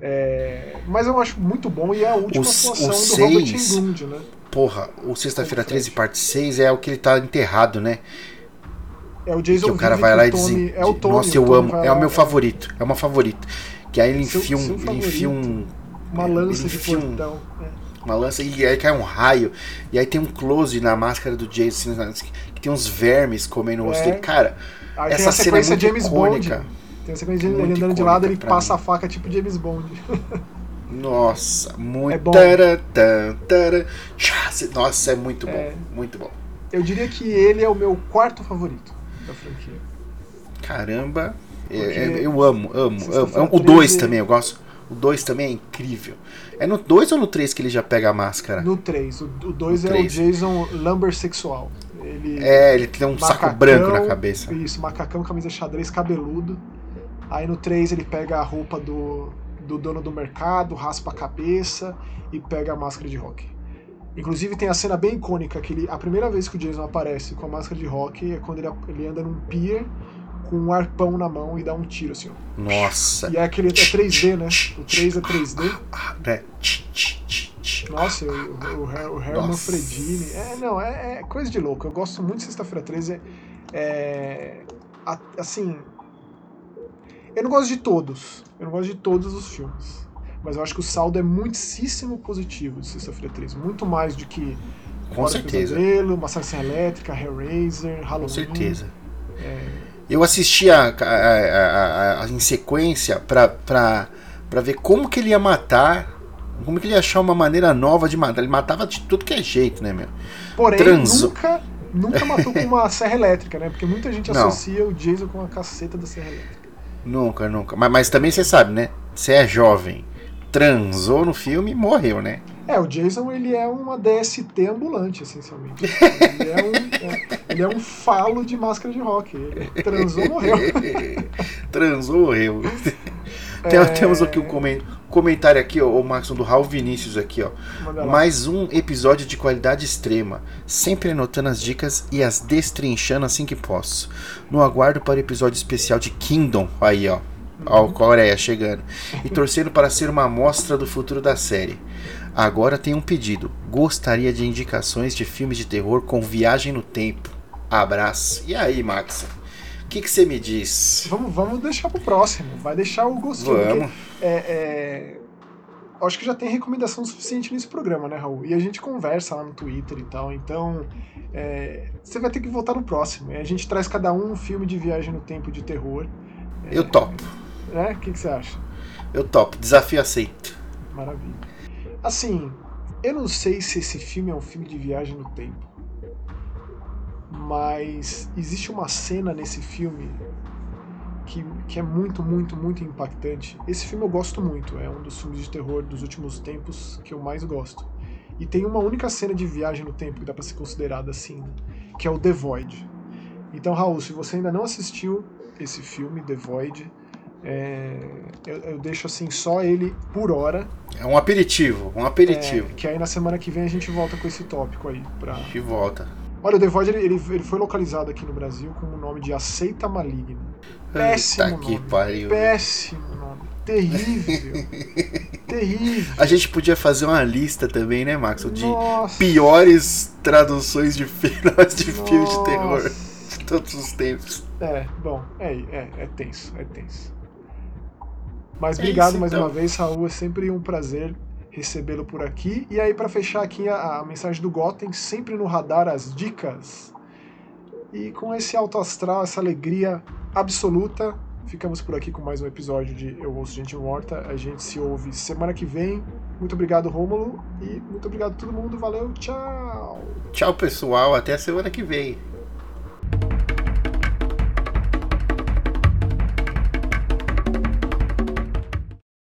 É... Mas eu acho muito bom e é a última O- atuação o do seis- Robert Englund, né? Porra, o Sexta-feira Como 13, Fred. parte 6 é o que ele tá enterrado, né? É o Jason que o cara vive vai lá e diz. é o Tommy, Nossa, eu Tommy amo. vai É o meu favorito. É uma favorito. Que aí ele Seu- enfia um. Ele enfia um. Uma ele lança de enfia um- portão. é. Uma lança e aí cai um raio. E aí tem um close na máscara do Jason. assim, Que tem uns vermes comendo o rosto É. dele. Cara, Aí essa cena é sequência muito James Bond. icônica. Tem a sequência Muito andando de lado, ele passa mim. a faca tipo James Bond. Nossa, muito. É bom. Nossa, é muito bom. É. Muito bom. Eu diria que ele é o meu quarto favorito da franquia. Caramba. é- é- eu amo, amo, amo. O 2 13 também, eu gosto. O 2 também é incrível. É no 2 ou no 3 que ele já pega a máscara? No 3. O 2 No é o três. Jason lumber sexual. Ele, É, ele tem um saco macacão, branco na cabeça. Isso, macacão, camisa xadrez, cabeludo. Aí no 3 ele pega a roupa do, do dono do mercado, raspa a cabeça e pega a máscara de rock. Inclusive tem a cena bem icônica que ele, a primeira vez que o Jason aparece com a máscara de rock é quando ele, ele anda num pier com um arpão na mão e dá um tiro assim. ó. Nossa. E é aquele é 3D, né? O 3 é 3D. Ah, né? Tch, tch, tch. Nossa, o, o. Fredini. É, não, é, é coisa de louco. Eu gosto muito de Sexta-feira 13. É, a- assim. Eu não gosto de todos. Eu não gosto de todos os filmes. Mas eu acho que o saldo é muitíssimo positivo de Sexta-feira 13. Muito mais do que. Com Hora do certeza. Pesadelo, Massacre Elétrica, Hellraiser, Halloween. Com certeza. Eu assisti a, a- a- em sequência pra, pra, pra ver como que ele ia matar. Como que ele ia achar uma maneira nova de matar. Ele matava de tudo que é jeito, né, meu? Porém, Transou. nunca, nunca matou com uma serra elétrica, né? Porque muita gente Não. associa o Jason com a caceta da serra elétrica. Nunca, nunca. Mas, mas também você sabe, né? Você é jovem, transou no filme e morreu, né? É, o Jason ele é uma DST ambulante, essencialmente. Ele é um, é, ele é um falo de máscara de rock. Ele transou, morreu. transou, morreu. É. Temos aqui um comen- comentário aqui, ó, o Maxon do Raul Vinícius aqui, ó. Mais um episódio de qualidade extrema, sempre anotando as dicas e as destrinchando assim que posso. No aguardo para o episódio especial de Kingdom, aí ó, ó, Coreia chegando, e torcendo para ser uma amostra do futuro da série. Agora tem um pedido, gostaria de indicações de filmes de terror com viagem no tempo. Abraço. E aí, Max? O que você me diz? Vamos, vamos deixar pro próximo. Vai deixar o gostinho. Vamos. porque, É, é, Acho que já tem recomendação suficiente nesse programa, né, Raul? E a gente conversa lá no Twitter e tal. Então, é, você vai ter que voltar no próximo. E a gente traz cada um um filme de viagem no tempo de terror. Eu topo, Né? O que, que você acha? eu topo. Desafio aceito. Maravilha. Assim, eu não sei se esse filme é um filme de viagem no tempo. Mas existe uma cena nesse filme que, que é muito, muito, muito impactante. Esse filme eu gosto muito, é um dos filmes de terror dos últimos tempos que eu mais gosto. E tem uma única cena de viagem no tempo que dá pra ser considerada assim, que é o The Void. Então, Raul, se você ainda não assistiu esse filme, The Void, é, eu, eu deixo assim só ele por hora. É um aperitivo, um aperitivo. É, que aí na semana que vem a gente volta com esse tópico aí. Pra... De volta. Olha, o The Void ele, ele, ele foi localizado aqui no Brasil com o nome de Aceita Maligna. Péssimo Eita nome. pariu. Péssimo nome. Terrível. Terrível. A gente podia fazer uma lista também, né, Max? De Nossa. piores traduções de filmes de, filme de terror de todos os tempos. É, bom, é, é, é tenso, é tenso. Mas É obrigado isso, mais então. uma vez, Raul. É sempre um prazer recebê-lo por aqui. E aí, para fechar aqui a, a mensagem do Goten, sempre no radar as dicas. E com esse alto astral, essa alegria absoluta, ficamos por aqui com mais um episódio de Eu Ouço Gente Morta. A gente se ouve semana que vem. Muito obrigado, Rômulo. E muito obrigado a todo mundo. Valeu, tchau! Tchau, pessoal. Até a semana que vem.